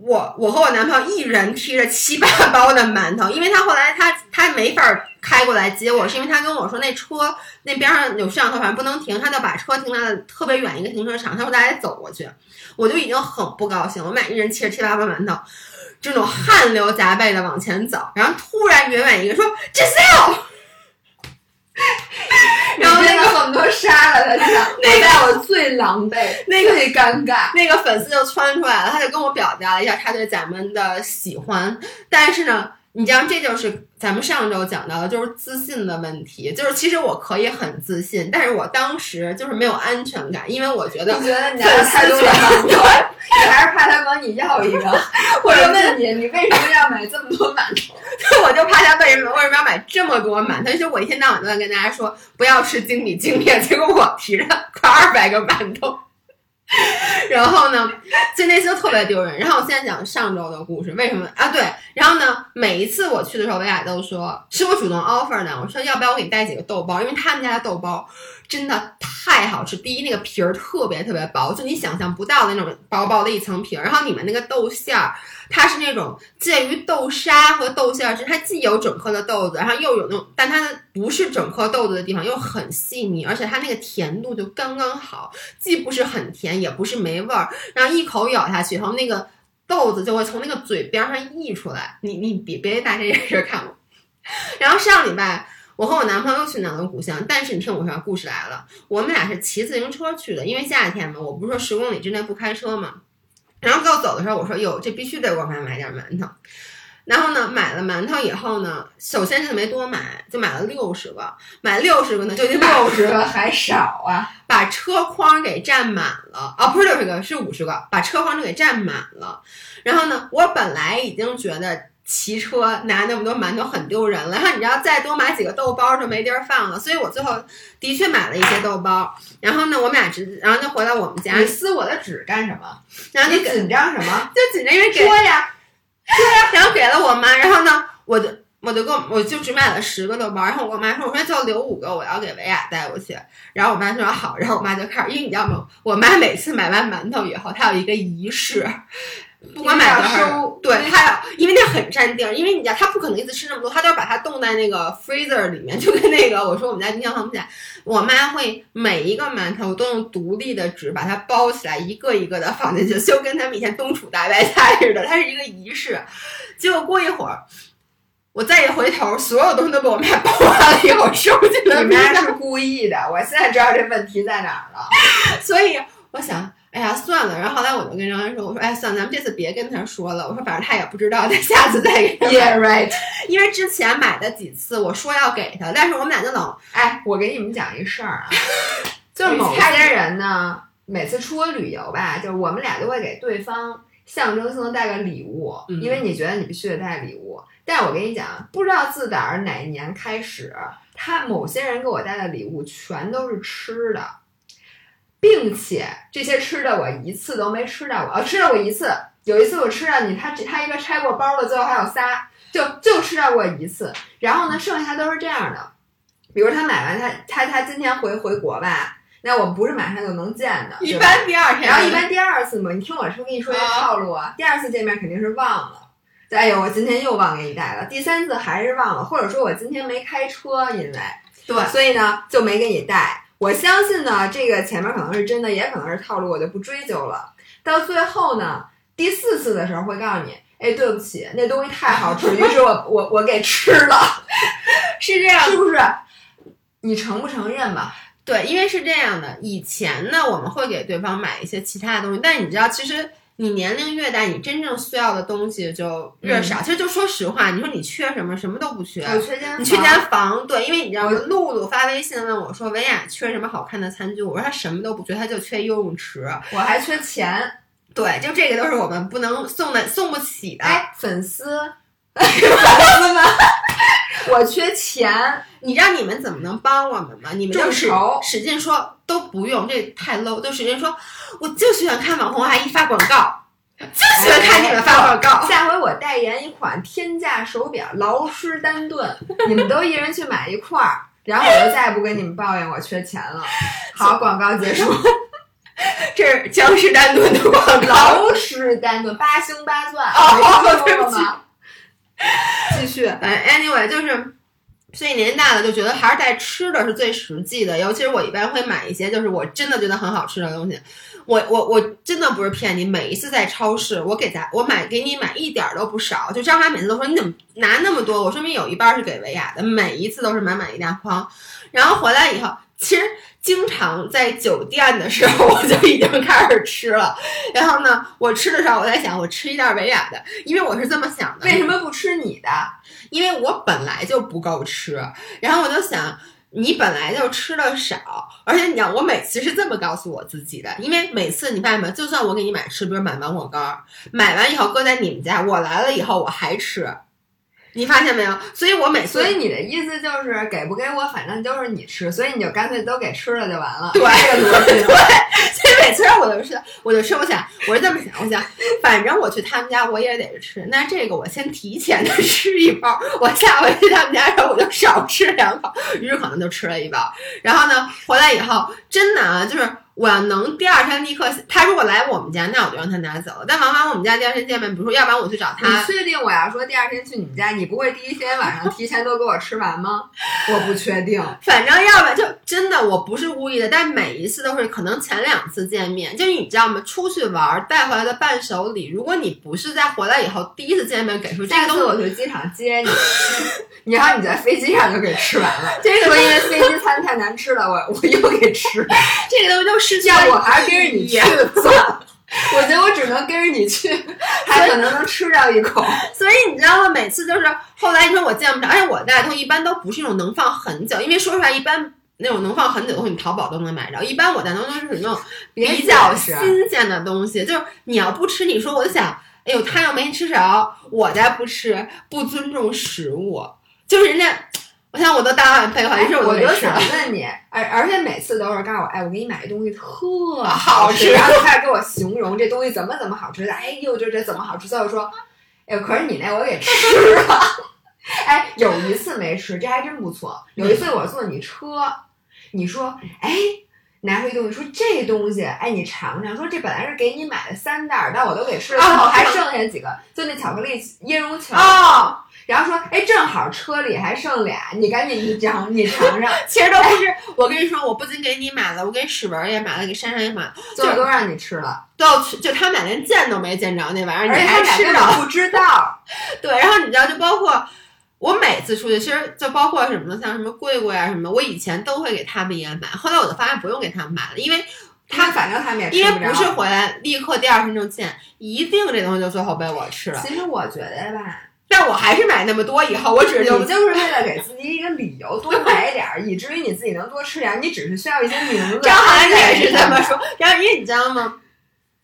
我我和我男朋友一人提着七八包的馒头，因为他后来他他没法开过来接我，是因为他跟我说那车那边上有摄像头，反正不能停，他就把车停在了特别远一个停车场，他说大家走过去，我就已经很不高兴，我们俩一人提着七八包馒头，这种汗流浃背的往前走，然后突然远远一个说 Giselle。然后那个很多杀了他，那个我最狼狈，那个最尴尬，那个粉丝就窜出来了，他就跟我表达了一下他对咱们的喜欢，但是呢。你知道，这就是咱们上周讲到的，就是自信的问题。就是其实我可以很自信，但是我当时就是没有安全感，因为我觉得你觉得你太多馒头，你还是怕他管你要一个。我就问你，你为什么要买这么多馒头？我就怕他为什么为什么要买这么多馒头？其实我一天到晚都在跟大家说不要吃精米精面，结果我提着快二百个馒头。然后呢，就那次特别丢人。然后我现在讲上周的故事，为什么啊？对，然后呢，每一次我去的时候，维亚都说是我主动 offer 的，我说要不要我给你带几个豆包，因为他们家的豆包真的太好吃。第一，那个皮儿特别特别薄，就你想象不到的那种薄薄的一层皮儿，然后里面那个豆馅儿。它是那种介于豆沙和豆馅儿之，它既有整颗的豆子，然后又有那种，但它不是整颗豆子的地方又很细腻，而且它那个甜度就刚刚好，既不是很甜，也不是没味儿，然后一口咬下去，然后那个豆子就会从那个嘴边上溢出来。你你别别拿这件事看我。然后上礼拜我和我男朋友去南锣鼓巷，但是你听我说，故事来了，我们俩是骑自行车去的，因为夏天嘛，我不是说十公里之内不开车嘛。然后要走的时候，我说：“哟，这必须得给我妈买点馒头。”然后呢，买了馒头以后呢，首先就没多买，就买了六十个。买六十个呢，就得六十个还少啊，把车筐给占满了啊！不是六十个，是五十个，把车筐都给占满了。然后呢，我本来已经觉得。骑车拿那么多馒头很丢人了，然后你知道再多买几个豆包就没地儿放了，所以我最后的确买了一些豆包。然后呢，我们俩直，然后就回到我们家。你撕我的纸干什么？然后你紧张什么？就紧张，因为说呀，说呀。然后给了我妈，然后呢，我就我就跟我我就只买了十个豆包。然后我妈说，我说就留五个，我要给维亚带过去。然后我妈说好，然后我妈就开始，因为你知道吗？我妈每次买完馒头以后，她有一个仪式。不管买多少，对，他要，因为那很占地儿，因为你家他不可能一次吃那么多，他都要把它冻在那个 freezer 里面，就跟那个我说我们家冰箱放不下，我妈会每一个馒头都用独立的纸把它包起来，一个一个的放进去，就跟他们以前冬储大白菜似的，它是一个仪式。结果过一会儿，我再一回头，所有东西都被我妈包完了以后收进了冰箱。是故意的，我现在知道这问题在哪儿了，所以我想。哎呀，算了。然后后来我就跟张安说：“我说，哎，算了，咱们这次别跟他说了。我说，反正他也不知道，他下次再给他。Yeah, right。因为之前买的几次，我说要给他，但是我们俩就老……哎，我给你们讲一事儿啊，就是某些人呢，每次出国旅游吧，就是我们俩都会给对方象征性的带个礼物，因为你觉得你必须得带礼物。但是我跟你讲，不知道自打儿哪年开始，他某些人给我带的礼物全都是吃的。”并且这些吃的我一次都没吃到过，哦，吃到过一次。有一次我吃到你，他他一个拆过包的，最后还有仨，就就吃到过一次。然后呢，剩下都是这样的，比如他买完，他他他今天回回国吧，那我们不是马上就能见的，一般第二天。然后一般第二次嘛，你听我说，跟你说一套路啊。第二次见面肯定是忘了，哎呦，我今天又忘给你带了。第三次还是忘了，或者说我今天没开车，因为对，所以呢就没给你带。我相信呢，这个前面可能是真的，也可能是套路，我就不追究了。到最后呢，第四次的时候会告诉你，哎，对不起，那东西太好吃，于是我我我给吃了，是这样，是不是？你承不承认吧？对，因为是这样的，以前呢，我们会给对方买一些其他的东西，但你知道，其实。你年龄越大，你真正需要的东西就越少。其实就说实话，你说你缺什么，什么都不缺。我缺间，你缺间房。对，因为你知道，露露发微信问我说：“维亚缺什么好看的餐具？”我说：“他什么都不缺，他就缺游泳池。”我还缺钱。对，就这个都是我们不能送的，送不起的。哎，粉丝，粉丝们，我缺钱。你知道你们怎么能帮我们吗？你们就使使劲说都不用，这太 low。就使劲说，我就喜欢看网红阿姨发广告，就喜欢看你们发广告。下回我代言一款天价手表劳诗丹顿，你们都一人去买一块儿，然后我就再也不跟你们抱怨我缺钱了。好，广告结束。这是江诗丹顿的广告。劳诗丹顿八星八钻，没听说过吗？继续，，anyway 就是。所以年纪大了就觉得还是带吃的是最实际的，尤其是我一般会买一些就是我真的觉得很好吃的东西。我我我真的不是骗你，每一次在超市，我给咱我买给你买一点都不少。就张华每次都说你怎么拿那么多，我说明有一半是给维亚的，每一次都是满满一大筐。然后回来以后，其实经常在酒店的时候我就已经开始吃了。然后呢，我吃的时候我在想，我吃一袋维雅的，因为我是这么想的，为什么不吃你的？因为我本来就不够吃，然后我就想，你本来就吃的少，而且你讲，我每次是这么告诉我自己的，因为每次你发现没，就算我给你买吃，比如买芒果干，买完以后搁在你们家，我来了以后我还吃，你发现没有？所以我每次，所以你的意思就是给不给我，反正都是你吃，所以你就干脆都给吃了就完了。对。对，所以每次我就是，我就吃。我想，我是这么想，我想，反正我去他们家我也得吃，那这个我先提前的吃一包，我下回去他们家的时候我就少吃两口，于是可能就吃了一包。然后呢，回来以后真的啊，就是。我要能第二天立刻，他如果来我们家，那我就让他拿走了。但往往我们家第二天见面，比如说，要不然我去找他。你确定我要说第二天去你们家，你不会第一天晚上提前都给我吃完吗？我不确定。反正要不然就真的，我不是故意的，但每一次都是可能前两次见面，就是你知道吗？出去玩带回来的伴手礼，如果你不是在回来以后第一次见面给出这个东西，我去机场接你，你然后你在飞机上就给吃完了。这个说因为飞机餐太难吃了，我我又给吃。这个东西都。要我还是跟着你去算了，我觉得我只能跟着你去，还可能能吃掉一口。所以你知道吗？每次就是后来你说我见不着，而且我带的东西一般都不是那种能放很久，因为说出来一般那种能放很久的东西，你淘宝都能买着。一般我带的东西是那种比较新鲜的东西，就是你要不吃，你说我就想，哎呦，他又没吃着，我再不吃，不尊重食物，就是人家。我想我都当晚配合，于是我就想问你，而而且每次都是告诉我，哎，我给你买一东西特好吃，然后就开始给我形容这东西怎么怎么好吃的，哎呦，这这怎么好吃？最后说，哎，可是你那我给吃了，哎，有一次没吃，这还真不错。有一次我坐你车，你说，哎，拿回东西，说这东西，哎，你尝尝，说这本来是给你买的三袋，但我都给吃了，最后还剩下几个，就那巧克力椰蓉球。然后说，哎，正好车里还剩俩，你赶紧一张，你尝尝。其实都不是，我跟你说，我不仅给你买了，我给史文也买了，给珊珊也买了，就都让你吃了，都要吃。就他们俩连见都没见着那玩意儿，你还吃着？不知道。对，然后你知道，就包括我每次出去，其实就包括什么？像什么贵贵啊什么，我以前都会给他们也买，后来我就发现不用给他们买了，因为他反正他们也因为不是回来立刻第二天就见，一定这东西就最后被我吃了。其实我觉得吧。但我还是买那么多，以后我只是你就是为了给自己一个理由多买点儿，以至于你自己能多吃点儿。你只是需要一些名字。张涵也是这么说。然后因为你知道吗？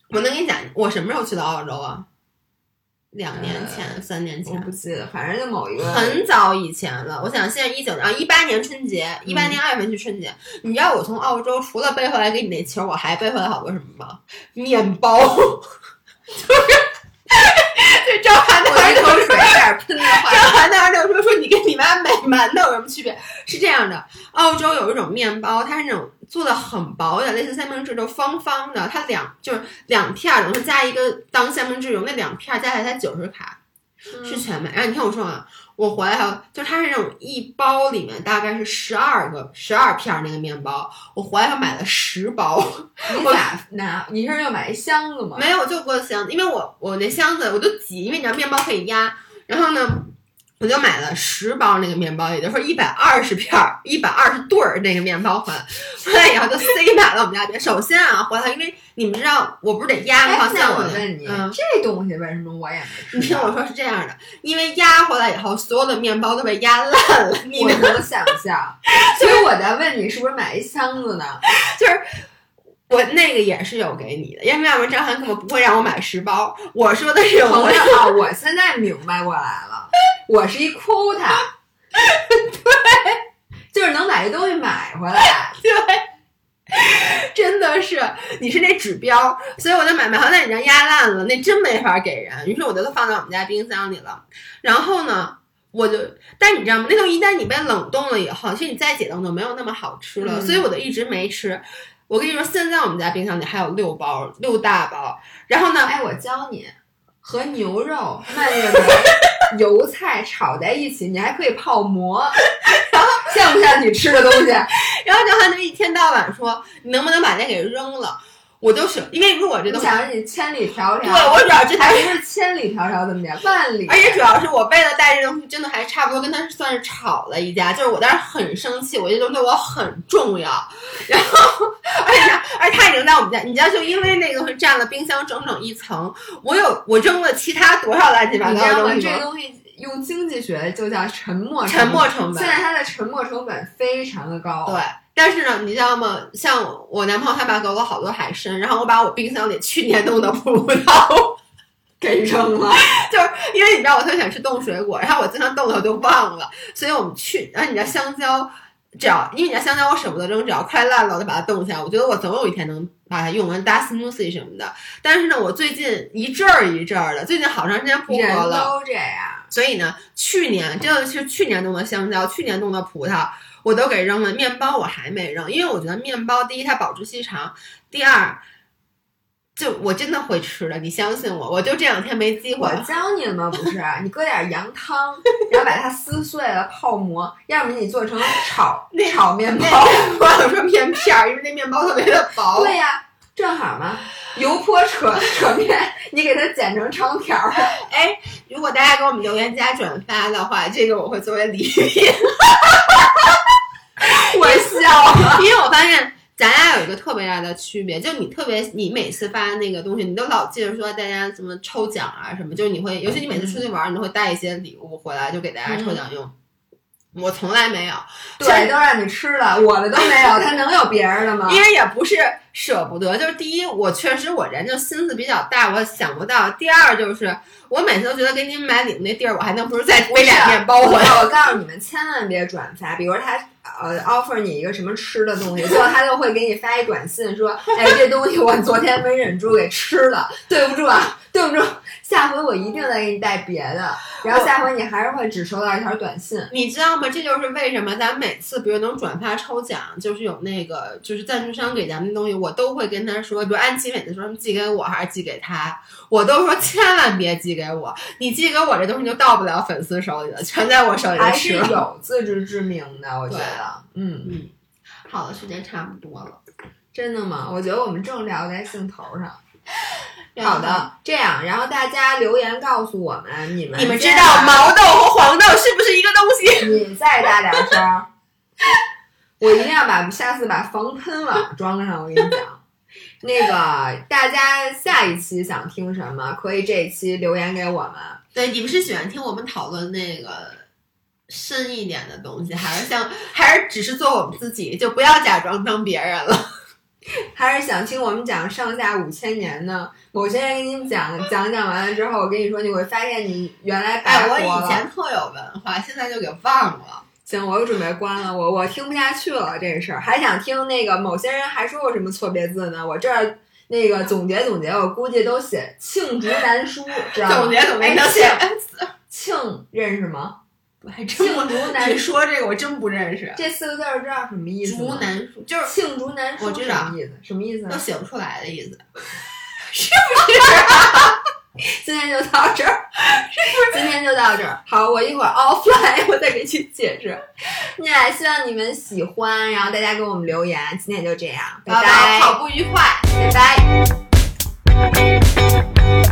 我能跟你讲，我什么时候去的澳洲啊？两年前、三年前，我不记得，反正就某一个很早以前了。我想现在一九啊，一八年春节，一八年二月份去春节。你知道我从澳洲除了背回来给你那球，我还背回来好多什么吗？面包，就是。这张涵的儿口水有点喷的话，张涵的儿就说说你跟你妈美馒头有什么区别？是这样的，澳洲有一种面包，它是那种做的很薄的，类似三明治，就方方的，它两就是两片儿，然后加一个当三明治用，那两片加起来才九十卡，是全麦。然后你听我说啊。我回来还有，就它是那种一包里面大概是十二个十二片那个面包，我回来还买了十包。你咋拿？你是要买一箱子吗？没有，就过箱子，因为我我那箱子我都挤，因为你知道面包可以压，然后呢。我就买了十包那个面包，也就是说一百二十片儿、一百二十对儿那个面包回来，回来以后就塞满了我们家边。首先啊，回来因为你们知道，我不是得压吗？那我问你，这东西为什么我也没吃？你听我说是这样的，因为压回来以后，所有的面包都被压烂了。你能想象？所以我在问你，是不是买一箱子呢？就是。我那个也是有给你的，因为要不然张涵根本不会让我买十包。我说的是朋友啊，我现在明白过来了，我是一 quota，对，就是能把这东西买回来，对，真的是，你是那指标，所以我就买买好，在你家压烂了，那真没法给人，于是我就都放在我们家冰箱里了。然后呢，我就，但你知道吗？那东西一旦你被冷冻了以后，其实你再解冻就没有那么好吃了，所以我就一直没吃。我跟你说，现在我们家冰箱里还有六包，六大包。然后呢，哎，我教你，和牛肉、蔓越莓、油菜炒在一起，你还可以泡馍，然后像不像你吃的东西？然后就还那么一天到晚说，你能不能把那给扔了？我都是，因为如果这东西，想着你千里迢迢，对我主要这还不是千里迢迢怎么点，万里。而且主要是我为了带这东西，真的还差不多跟他算是吵了一架，就是我当时很生气，我这东西对我很重要。然后，而且，而且他已经在我们家，你知道，就因为那个东西占了冰箱整整一层，我有我扔了其他多少乱七八糟的东西。这个东西用经济学就叫沉没沉没成本。现在它的沉没成本非常的高。对。但是呢，你知道吗？像我男朋友他爸给我好多海参，然后我把我冰箱里去年冻的葡萄，给扔了。就是因为你知道我特别喜欢吃冻水果，然后我经常冻的我都忘了，所以我们去，然后你知道香蕉，只要因为你知道香蕉我舍不得扔，只要快烂了我就把它冻起来，我觉得我总有一天能把它用完搭 smoothie 什么的。但是呢，我最近一阵儿一阵儿的，最近好长时间不喝人了，都这样。所以呢，去年真的是去年冻的香蕉，去年冻的葡萄，我都给扔了。面包我还没扔，因为我觉得面包第一它保质期长，第二。就我真的会吃的，你相信我，我就这两天没机会我。教你了吗？不是，你搁点羊汤，然后把它撕碎了泡馍，要么你做成炒 那炒面包。我想说面片儿，因为那面包特别的薄。对呀、正好嘛，油泼扯扯面，你给它剪成长条儿。哎，如果大家给我们留言加转发的话，这个我会作为礼品，我笑了。因为我发现。咱俩有一个特别大的区别，就你特别，你每次发那个东西，你都老记着说大家什么抽奖啊什么，就是你会，尤其你每次出去玩，你都会带一些礼物回来，就给大家抽奖用。我从来没有，对，都让你吃了，我的都没有，他能有别人的吗？因为也不是舍不得，就是第一，我确实我人就心思比较大，我想不到；第二就是我每次都觉得给你们买礼物那地儿，我还能不如再背俩面包回来。我告诉你们，千万别转发，比如他呃 offer 你一个什么吃的东西，最后他就会给你发一短信说，哎，这东西我昨天没忍住给吃了，对不住啊，对不住，下回我一定再给你带别的，然后下回你还是会只收到一条短信。你知道吗？这就是为什么咱每次比如能转发抽奖，就是有那个就是赞助商给咱们的东西，我都会跟他说，比如安琪每次说寄给我还是寄给他，我都说千万别寄给我，你寄给我这东西就到不了粉丝手里了，全在我手里还是。有自知之明的，我觉得，嗯，嗯，好了，时间差不多了。真的吗？我觉得我们正聊在兴头上。好，的，这样，然后大家留言告诉我们，你们你们知道毛豆和黄豆是不是一个东西？你再大点声儿，我一定要把下次把防喷网装上。我跟你讲，那个大家下一期想听什么，可以这一期留言给我们。对，你们是喜欢听我们讨论那个深一点的东西，还是像，还是只是做我们自己，就不要假装当别人了？还是想听我们讲上下五千年呢？某些人给你们讲讲讲完了之后，我跟你说，你会发现你原来白哎，我。以前特有文化，现在就给忘了。行，我又准备关了，我我听不下去了这事儿，还想听那个某些人还说过什么错别字呢？我这儿那个总结总结，我估计都写罄竹难书，知道吗？总结总结哎能写罄罄认识吗？我还真不罄竹难你说这个我真不认识。这四个字儿知道什么意思竹？难书就是罄竹难书我知道什么意思？什么意思啊？都写不出来的意思。今天就到这儿。今天就到这儿。好我一会儿 offline 我再给你解释。那希望你们喜欢然后大家给我们留言。今天就这样拜拜。跑步愉快。拜拜。